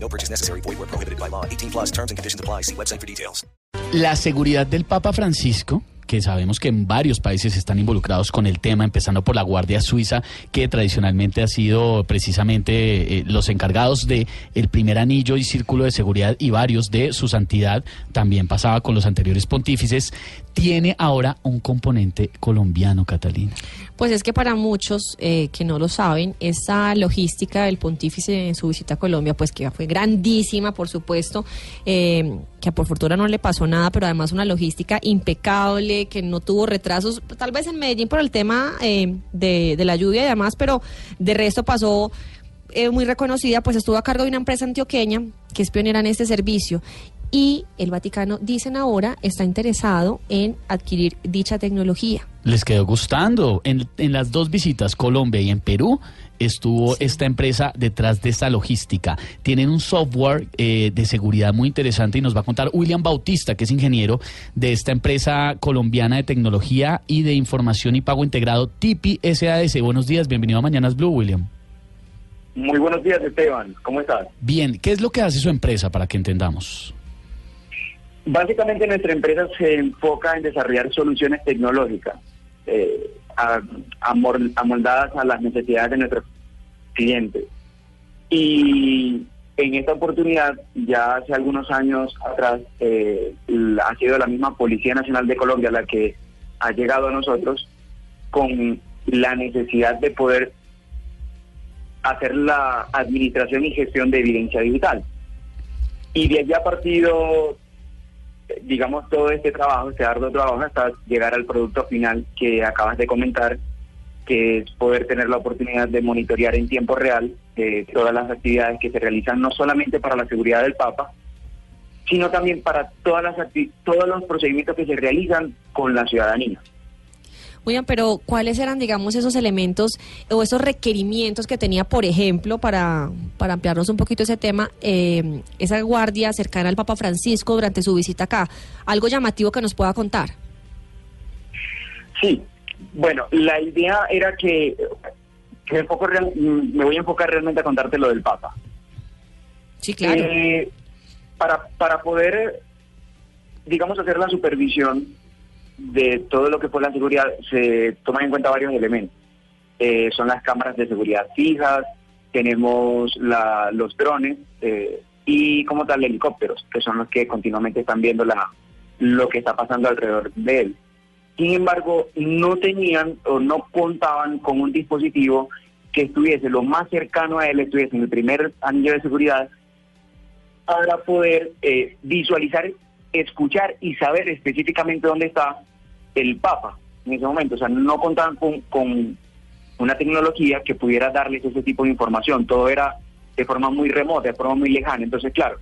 No purchase necessary. Void where prohibited by law. 18 plus terms and conditions apply. See website for details. La seguridad del Papa Francisco, que sabemos que en varios países están involucrados con el tema, empezando por la Guardia Suiza, que tradicionalmente ha sido precisamente eh, los encargados de el primer anillo y círculo de seguridad y varios de su santidad, también pasaba con los anteriores pontífices, tiene ahora un componente colombiano, Catalina. Pues es que para muchos eh, que no lo saben, esa logística del pontífice en su visita a Colombia, pues que fue grandísima, por supuesto, eh, que por fortuna no le pasó nada, pero además una logística impecable, que no tuvo retrasos, tal vez en Medellín por el tema eh, de, la lluvia y demás, pero de resto pasó eh, muy reconocida, pues estuvo a cargo de una empresa antioqueña que es pionera en este servicio. Y el Vaticano, dicen ahora, está interesado en adquirir dicha tecnología. Les quedó gustando. En, en las dos visitas, Colombia y en Perú, estuvo esta empresa detrás de esta logística. Tienen un software eh, de seguridad muy interesante y nos va a contar William Bautista, que es ingeniero de esta empresa colombiana de tecnología y de información y pago integrado TIPI SAS. Buenos días, bienvenido a Mañanas Blue, William. Muy buenos días, Esteban. ¿Cómo estás? Bien, ¿qué es lo que hace su empresa para que entendamos? Básicamente nuestra empresa se enfoca en desarrollar soluciones tecnológicas eh, amoldadas a las necesidades de nuestros clientes. Y en esta oportunidad, ya hace algunos años atrás, eh, ha sido la misma Policía Nacional de Colombia la que ha llegado a nosotros con la necesidad de poder hacer la administración y gestión de evidencia digital. Y de allí ha partido, digamos, todo este trabajo, este arduo trabajo, hasta llegar al producto final que acabas de comentar, que es poder tener la oportunidad de monitorear en tiempo real eh, todas las actividades que se realizan, no solamente para la seguridad del Papa, sino también para todas las todos los procedimientos que se realizan con la ciudadanía. William, pero ¿cuáles eran, digamos, esos elementos o esos requerimientos que tenía, por ejemplo, para, para ampliarnos un poquito ese tema, eh, esa guardia cercana al Papa Francisco durante su visita acá? Algo llamativo que nos pueda contar. Sí, bueno, la idea era que, que me, enfoco real- me voy a enfocar realmente a contarte lo del Papa. Sí, claro. Eh, para, para poder, digamos, hacer la supervisión de todo lo que fue la seguridad, se toman en cuenta varios elementos. Eh, son las cámaras de seguridad fijas, tenemos la, los drones eh, y como tal helicópteros, que son los que continuamente están viendo la, lo que está pasando alrededor de él. Sin embargo, no tenían o no contaban con un dispositivo que estuviese lo más cercano a él, estuviese en el primer anillo de seguridad, para poder eh, visualizar, escuchar y saber específicamente dónde está el Papa en ese momento. O sea, no contaban con, con una tecnología que pudiera darles ese tipo de información. Todo era de forma muy remota, de forma muy lejana. Entonces, claro,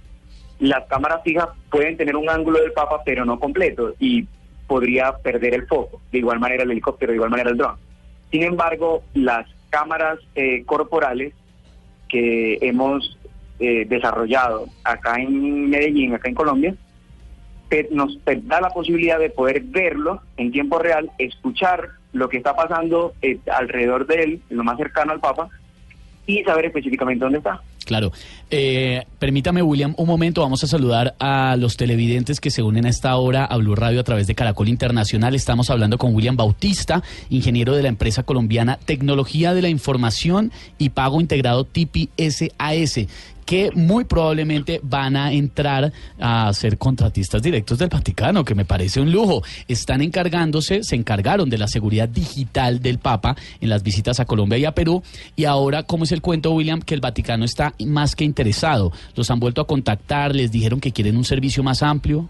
las cámaras fijas pueden tener un ángulo del Papa, pero no completo, y podría perder el foco. De igual manera el helicóptero, de igual manera el dron. Sin embargo, las cámaras eh, corporales que hemos eh, desarrollado acá en Medellín, acá en Colombia, nos da la posibilidad de poder verlo en tiempo real, escuchar lo que está pasando eh, alrededor de él, lo más cercano al Papa, y saber específicamente dónde está. Claro. Eh, permítame, William, un momento. Vamos a saludar a los televidentes que se unen a esta hora a Blue Radio a través de Caracol Internacional. Estamos hablando con William Bautista, ingeniero de la empresa colombiana Tecnología de la Información y Pago Integrado TIPI SAS que muy probablemente van a entrar a ser contratistas directos del Vaticano, que me parece un lujo. Están encargándose, se encargaron de la seguridad digital del Papa en las visitas a Colombia y a Perú. Y ahora, ¿cómo es el cuento, William? Que el Vaticano está más que interesado. Los han vuelto a contactar, les dijeron que quieren un servicio más amplio.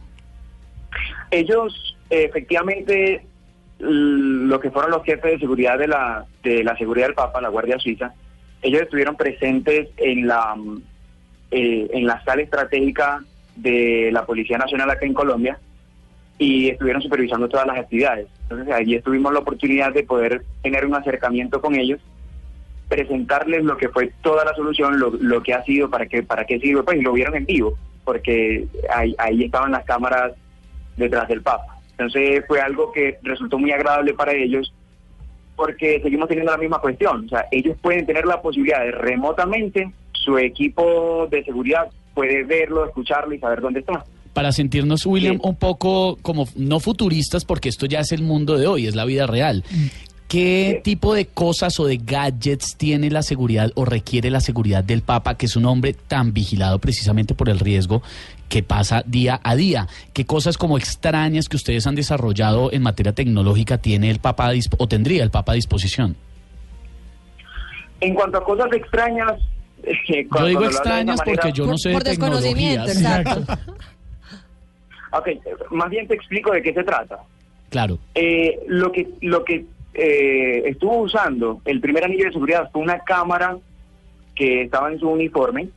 Ellos, efectivamente, lo que fueron los jefes de seguridad de la, de la seguridad del Papa, la Guardia Suiza, ellos estuvieron presentes en la, eh, en la sala estratégica de la Policía Nacional acá en Colombia y estuvieron supervisando todas las actividades. Entonces allí tuvimos la oportunidad de poder tener un acercamiento con ellos, presentarles lo que fue toda la solución, lo, lo que ha sido, para qué, para qué sirve, pues y lo vieron en vivo, porque ahí, ahí estaban las cámaras detrás del Papa. Entonces fue algo que resultó muy agradable para ellos porque seguimos teniendo la misma cuestión. O sea, ellos pueden tener la posibilidad de remotamente, su equipo de seguridad puede verlo, escucharlo y saber dónde está. Para sentirnos, William, Sí. un poco como no futuristas, porque esto ya es el mundo de hoy, es la vida real. ¿Qué Sí. tipo de cosas o de gadgets tiene la seguridad o requiere la seguridad del Papa, que es un hombre tan vigilado precisamente por el riesgo que pasa día a día? ¿Qué cosas como extrañas que ustedes han desarrollado en materia tecnológica tiene el Papa o tendría el Papa a disposición? En cuanto a cosas extrañas... eh, Yo cuando digo extrañas porque manera- yo no Por- sé de por desconocimiento, exacto. Ok, más bien te explico de qué se trata. Claro. Eh, lo que lo que eh, estuvo usando el primer anillo de seguridad fue una cámara que estaba en su uniforme,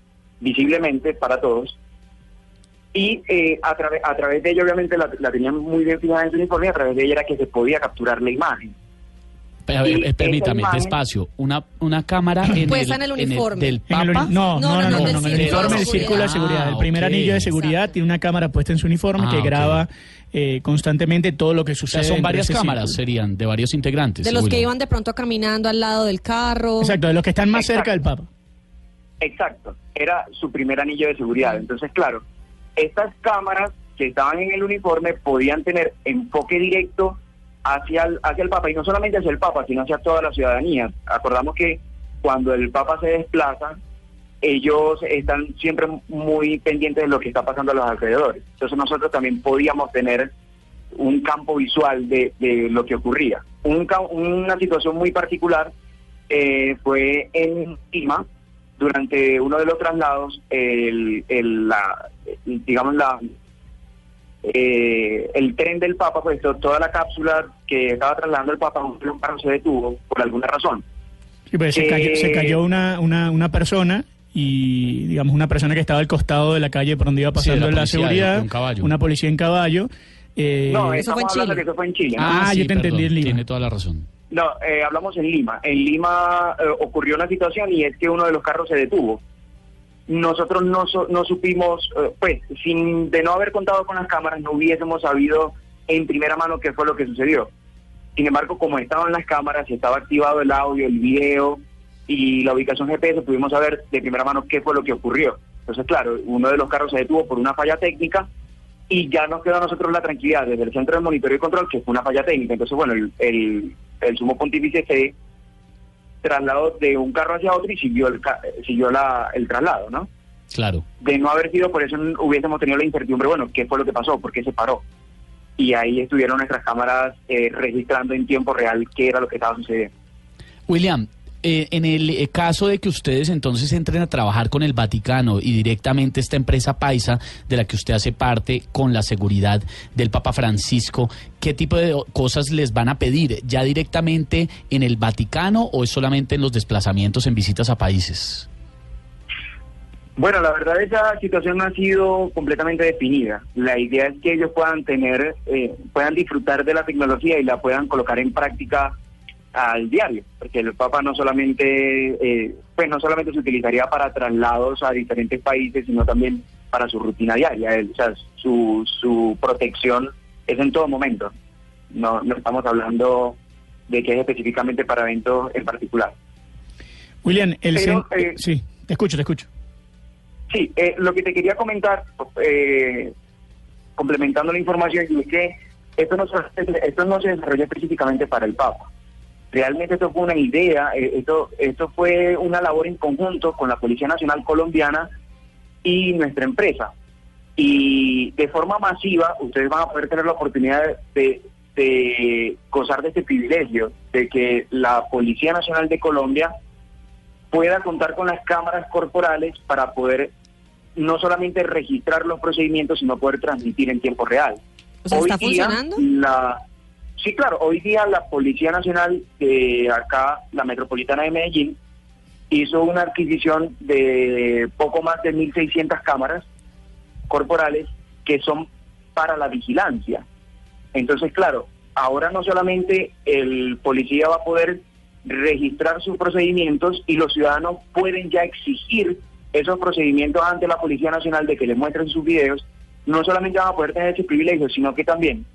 visiblemente para todos, y eh, a, través a través de ella obviamente la, la tenían muy bien fijada en su uniforme, y a través de ella era que se podía capturar la imagen. Pe- a ver, Y eh, esa permítame, imagen- despacio. Una, una cámara en Puesta el, en el uniforme. del En el Papa. uni- no, No, no, no, no, no, no, del no, en el círculo uniforme de del círculo de seguridad. seguridad. El primer Ah, anillo de seguridad Exacto. tiene una cámara puesta en su uniforme Ah, que graba eh, constantemente todo lo que O sea, sucede. son varias cámaras, círculo. serían, de varios integrantes. De los que iban de pronto caminando al lado del carro. Exacto, de los que están más cerca del. Papa. Exacto, era su primer anillo de seguridad. Entonces, claro, estas cámaras que estaban en el uniforme podían tener enfoque directo hacia el, hacia el Papa, y no solamente hacia el Papa, sino hacia toda la ciudadanía. Acordamos que cuando el Papa se desplaza, ellos están siempre muy pendientes de lo que está pasando a los alrededores. Entonces nosotros también podíamos tener un campo visual de, de lo que ocurría. Un una situación muy particular eh, fue en Lima, durante uno de los traslados, el, el- la, digamos, la, eh, el tren del Papa, pues to- toda la cápsula que estaba trasladando el Papa, un carro se detuvo por alguna razón. Sí, pues se Eh, cayó, se cayó una, una, una persona y, digamos, una persona que estaba al costado de la calle por donde iba pasando la la, policía, de seguridad, un caballo. una policía en caballo. eh, No, Eso fue en estamos hablando Chile. que eso fue en Chile. ¿no? Ah, yo te entendí en Lima. Tiene toda la razón. No, eh, hablamos en Lima. En Lima eh, ocurrió una situación y es que uno de los carros se detuvo. Nosotros no, no supimos, eh, pues, sin de no haber contado con las cámaras, no hubiésemos sabido en primera mano qué fue lo que sucedió. Sin embargo, como estaban las cámaras estaba activado el audio, el video y la ubicación GPS, pudimos saber de primera mano qué fue lo que ocurrió. Entonces, claro, uno de los carros se detuvo por una falla técnica y ya nos quedó a nosotros la tranquilidad desde el centro de monitoreo y control que fue una falla técnica. Entonces, bueno, el, el, el sumo pontífice se trasladó de un carro hacia otro y siguió el, ca- siguió la, el traslado, ¿no? Claro. De no haber sido por eso hubiésemos tenido la incertidumbre, bueno, ¿qué fue lo que pasó? ¿Por qué se paró? Y ahí estuvieron nuestras cámaras eh, registrando en tiempo real qué era lo que estaba sucediendo. William, eh, en el eh, caso de que ustedes entonces entren a trabajar con el Vaticano y directamente esta empresa paisa de la que usted hace parte con la seguridad del Papa Francisco, ¿qué tipo de cosas les van a pedir? ¿Ya directamente en el Vaticano o es solamente en los desplazamientos en visitas a países? Bueno, la verdad esa situación no ha sido completamente definida. La idea es que ellos puedan tener, eh, puedan disfrutar de la tecnología y la puedan colocar en práctica al diario, porque el Papa no solamente, eh, pues no solamente se utilizaría para traslados a diferentes países, sino también para su rutina diaria. Él, o sea, su, su protección es en todo momento. No, no estamos hablando de que es específicamente para eventos en particular. William, el Pero, eh, sí, te escucho, te escucho. Sí, eh, lo que te quería comentar, eh, complementando la información, es que esto no, se- esto no se desarrolló específicamente para el Papa. Realmente esto fue una idea, eh, esto, esto fue una labor en conjunto con la Policía Nacional Colombiana y nuestra empresa. Y de forma masiva, ustedes van a poder tener la oportunidad de, de gozar de este privilegio, de que la Policía Nacional de Colombia pueda contar con las cámaras corporales para poder no solamente registrar los procedimientos, sino poder transmitir en tiempo real. O sea, ¿está funcionando? La, sí, claro, hoy día la Policía Nacional de acá, la Metropolitana de Medellín, hizo una adquisición de poco más de 1.600 cámaras corporales que son para la vigilancia. Entonces, claro, ahora no solamente el policía va a poder registrar sus procedimientos y los ciudadanos pueden ya exigir esos procedimientos ante la Policía Nacional de que les muestren sus videos, no solamente van a poder tener ese privilegio, sino que también,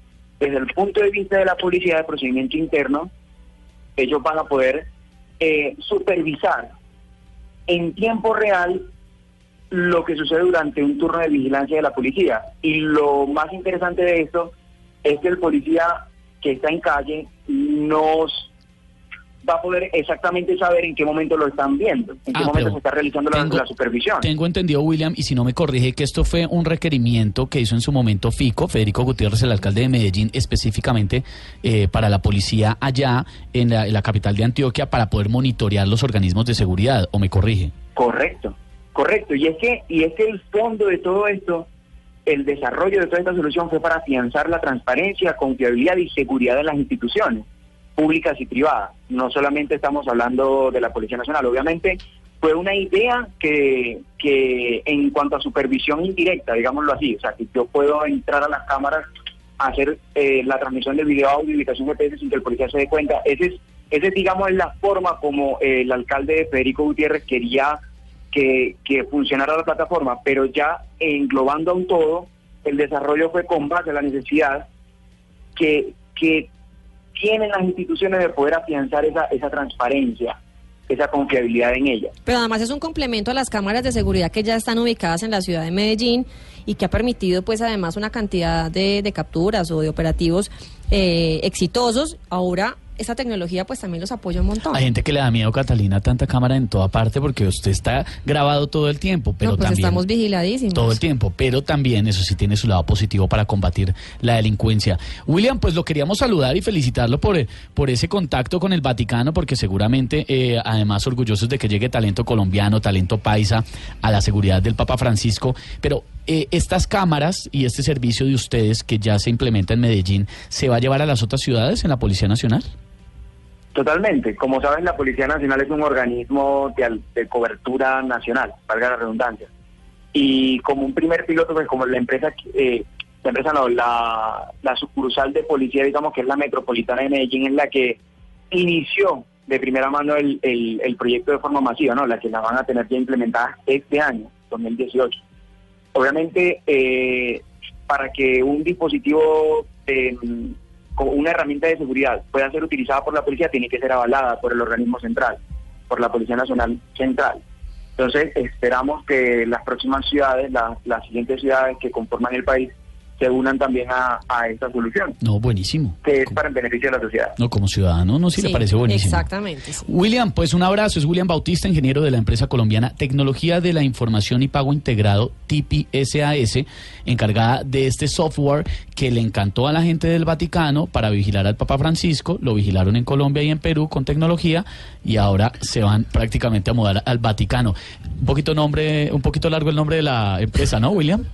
desde el punto de vista de la policía de procedimiento interno, ellos van a poder eh, supervisar en tiempo real lo que sucede durante un turno de vigilancia de la policía. Y lo más interesante de esto es que el policía que está en calle nos va a poder exactamente saber en qué momento lo están viendo, en qué Ah, momento se está realizando la, tengo- la supervisión. Tengo entendido, William, y si no me corrige, que esto fue un requerimiento que hizo en su momento FICO, Federico Gutiérrez, el alcalde de Medellín, específicamente eh, para la policía allá en la, en la capital de Antioquia para poder monitorear los organismos de seguridad, ¿o me corrige? Correcto, correcto. Y es que y es que el fondo de todo esto, el desarrollo de toda esta solución fue para afianzar la transparencia, confiabilidad y seguridad de las instituciones públicas y privadas. No solamente estamos hablando de la Policía Nacional, obviamente fue una idea que, que en cuanto a supervisión indirecta, digámoslo así, o sea, que yo puedo entrar a las cámaras hacer eh, la transmisión de video, audio ubicación GPS sin que el policía se dé cuenta. Ese es, ese es, la forma como el alcalde Federico Gutiérrez quería que, que funcionara la plataforma, pero ya englobando a un todo, el desarrollo fue con base a la necesidad que, que tienen las instituciones de poder afianzar esa, esa transparencia, esa confiabilidad en ellas. Pero además es un complemento a las cámaras de seguridad que ya están ubicadas en la ciudad de Medellín y que ha permitido pues además una cantidad de, de capturas o de operativos eh, exitosos. Ahora esa tecnología pues también los apoya un montón. Hay gente que le da miedo, Catalina, tanta cámara en toda parte porque usted está grabado todo el tiempo, pero no, pues también... estamos vigiladísimos. Todo el tiempo, pero también eso sí tiene su lado positivo para combatir la delincuencia. William, pues lo queríamos saludar y felicitarlo por, eh, por ese contacto con el Vaticano, porque seguramente, eh, además, orgullosos de que llegue talento colombiano, talento paisa a la seguridad del Papa Francisco. Pero eh, estas cámaras y este servicio de ustedes que ya se implementa en Medellín, ¿se va a llevar a las otras ciudades en la Policía Nacional? Totalmente. Como sabes, la Policía Nacional es un organismo de, de cobertura nacional, valga la redundancia. Y como un primer piloto, pues como la empresa, eh, la empresa no, la, la sucursal de policía, digamos que es la metropolitana de Medellín, es la que inició de primera mano el, el, el proyecto de forma masiva, ¿no? La que la van a tener ya implementada este año, 2018. Obviamente, eh, para que un dispositivo de, como una herramienta de seguridad pueda ser utilizada por la policía, tiene que ser avalada por el organismo central, por la Policía Nacional Central. Entonces, esperamos que las próximas ciudades, la- las siguientes ciudades que conforman el país, se unan también a, a esta solución, No, buenísimo. que es para el beneficio de la sociedad. No, como ciudadano, no, sí, le parece buenísimo. Exactamente. sí. William, pues un abrazo. Es William Bautista, ingeniero de la empresa colombiana Tecnología de la Información y Pago Integrado, TIPI SAS, encargada de este software que le encantó a la gente del Vaticano para vigilar al Papa Francisco. Lo vigilaron en Colombia y en Perú con tecnología y ahora se van prácticamente a mudar al Vaticano. Un poquito nombre, un poquito largo el nombre de la empresa, ¿no, William?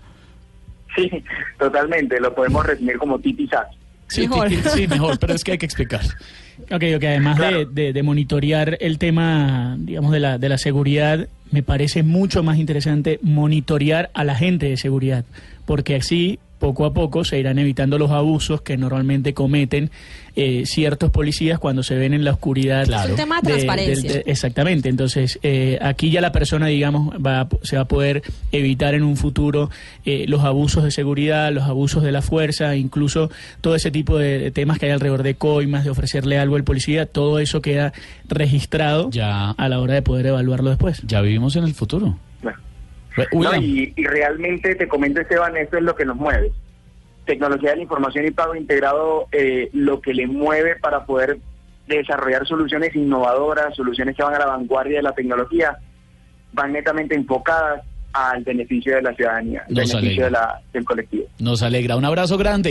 Sí, totalmente. Lo podemos resumir como TIPISAS. Sí, Mejor. Titi, sí, mejor, pero es que hay que explicar. Ok, ok, además de, Claro. de- de monitorear el tema, digamos, de la, de la seguridad, me parece mucho más interesante monitorear a la gente de seguridad, porque así, poco a poco, se irán evitando los abusos que normalmente cometen eh, ciertos policías cuando se ven en la oscuridad. Claro. Es un tema de transparencia. de- exactamente, entonces eh, aquí ya la persona, digamos, va, a- se va a poder evitar en un futuro eh, los abusos de seguridad, los abusos de la fuerza, incluso todo ese tipo de, de temas que hay alrededor de coimas, de ofrecerle algo al policía, todo eso queda registrado Ya. a la hora de poder evaluarlo después. Ya vivimos en el futuro. No, y, y realmente te comento, Esteban, esto es lo que nos mueve. Tecnología de la información y pago integrado, eh, lo que le mueve para poder desarrollar soluciones innovadoras, soluciones que van a la vanguardia de la tecnología, van netamente enfocadas al beneficio de la ciudadanía, al beneficio de la, del colectivo. Nos alegra. Un abrazo grande.